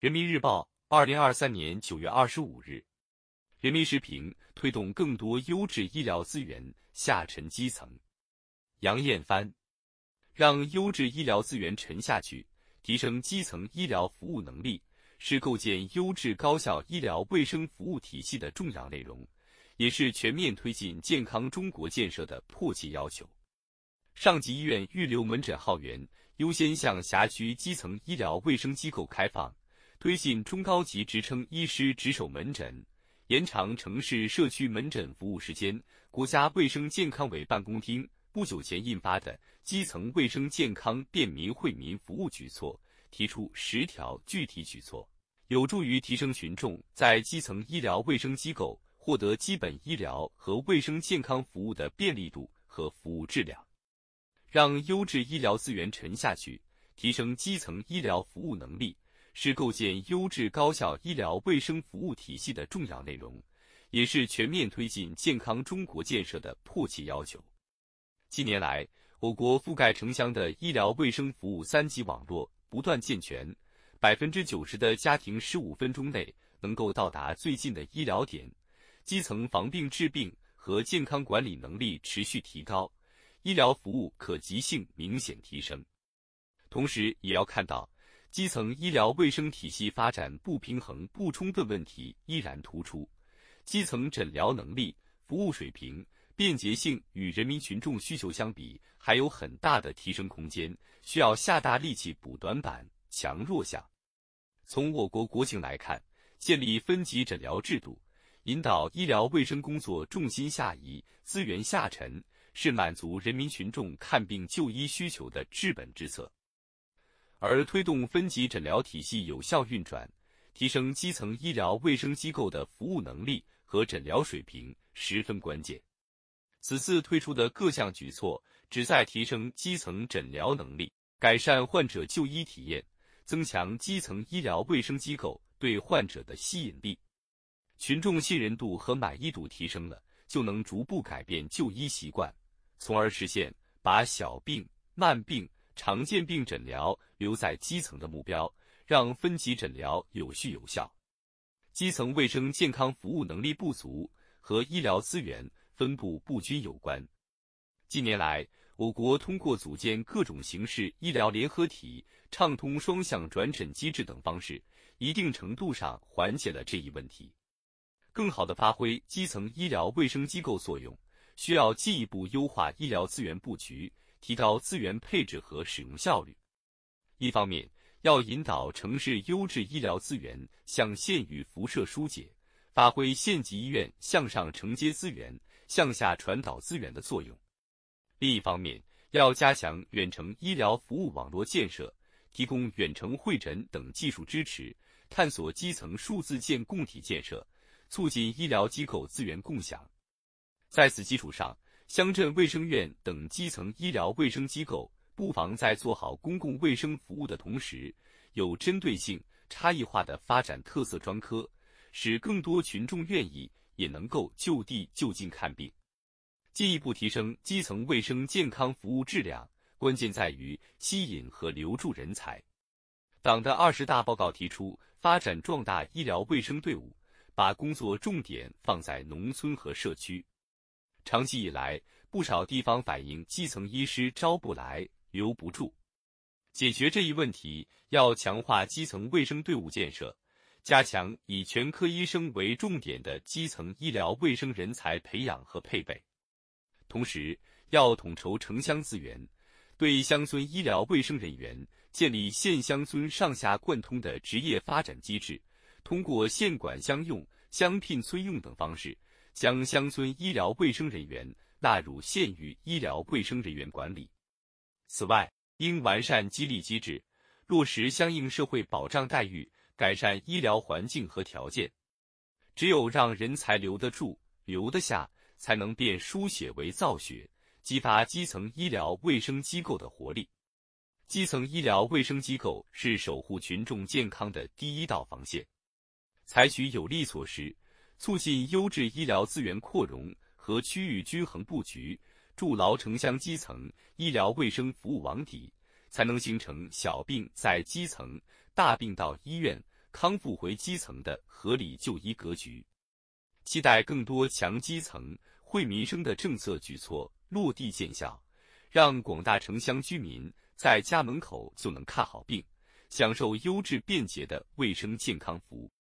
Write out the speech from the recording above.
人民日报，二零二三年九月二十五日。人民时评：推动更多优质医疗资源下沉基层。杨艳帆，让优质医疗资源沉下去，提升基层医疗服务能力，是构建优质高效医疗卫生服务体系的重要内容，也是全面推进健康中国建设的迫切要求。上级医院预留门诊号源优先向辖区基层医疗卫生机构开放，推进中高级职称医师值守门诊。延长城市社区门诊服务时间。国家卫生健康委办公厅不久前印发的《基层卫生健康便民惠民服务举措》提出十条具体举措，有助于提升群众在基层医疗卫生机构获得基本医疗和卫生健康服务的便利度和服务质量。让优质医疗资源沉下去，提升基层医疗服务能力。是构建优质高效医疗卫生服务体系的重要内容，也是全面推进健康中国建设的迫切要求。近年来，我国覆盖城乡的医疗卫生服务三级网络不断健全，百分之九十的家庭十五分钟内能够到达最近的医疗点，基层防病治病和健康管理能力持续提高，医疗服务可及性明显提升。同时，也要看到。基层医疗卫生体系发展不平衡不充分问题依然突出，基层诊疗能力、服务水平、便捷性与人民群众需求相比，还有很大的提升空间，需要下大力气补短板、强弱项。从我国国情来看，建立分级诊疗制度，引导医疗卫生工作重心下移、资源下沉，是满足人民群众看病就医需求的治本之策。而推动分级诊疗体系有效运转，提升基层医疗卫生机构的服务能力和诊疗水平十分关键。此次推出的各项举措，旨在提升基层诊疗能力，改善患者就医体验，增强基层医疗卫生机构对患者的吸引力。群众信任度和满意度提升了，就能逐步改变就医习惯，从而实现把小病、慢病。常见病诊疗留在基层的目标，让分级诊疗有序有效。基层卫生健康服务能力不足和医疗资源分布不均有关。近年来，我国通过组建各种形式医疗联合体、畅通双向转诊机制等方式，一定程度上缓解了这一问题。更好地发挥基层医疗卫生机构作用，需要进一步优化医疗资源布局。提高资源配置和使用效率。一方面，要引导城市优质医疗资源向县域辐射疏解，发挥县级医院向上承接资源、向下传导资源的作用；另一方面，要加强远程医疗服务网络建设，提供远程会诊等技术支持，探索基层数字建共体建设，促进医疗机构资源共享。在此基础上，乡镇卫生院等基层医疗卫生机构不妨在做好公共卫生服务的同时，有针对性、差异化的发展特色专科，使更多群众愿意也能够就地就近看病。进一步提升基层卫生健康服务质量，关键在于吸引和留住人才。党的二十大报告提出，发展壮大医疗卫生队伍，把工作重点放在农村和社区。长期以来，不少地方反映基层医师招不来、留不住。解决这一问题，要强化基层卫生队伍建设，加强以全科医生为重点的基层医疗卫生人才培养和配备。同时，要统筹城乡资源，对乡村医疗卫生人员建立县乡村上下贯通的职业发展机制，通过县管乡用、乡聘村用等方式。将乡村医疗卫生人员纳入县域医疗卫生人员管理。此外，应完善激励机制，落实相应社会保障待遇，改善医疗环境和条件。只有让人才留得住、留得下，才能变输血为造血，激发基层医疗卫生机构的活力。基层医疗卫生机构是守护群众健康的第一道防线，采取有力措施。促进优质医疗资源扩容和区域均衡布局，筑牢城乡基层医疗卫生服务网底，才能形成小病在基层、大病到医院、康复回基层的合理就医格局。期待更多强基层、惠民生的政策举措落地见效，让广大城乡居民在家门口就能看好病，享受优质便捷的卫生健康服务。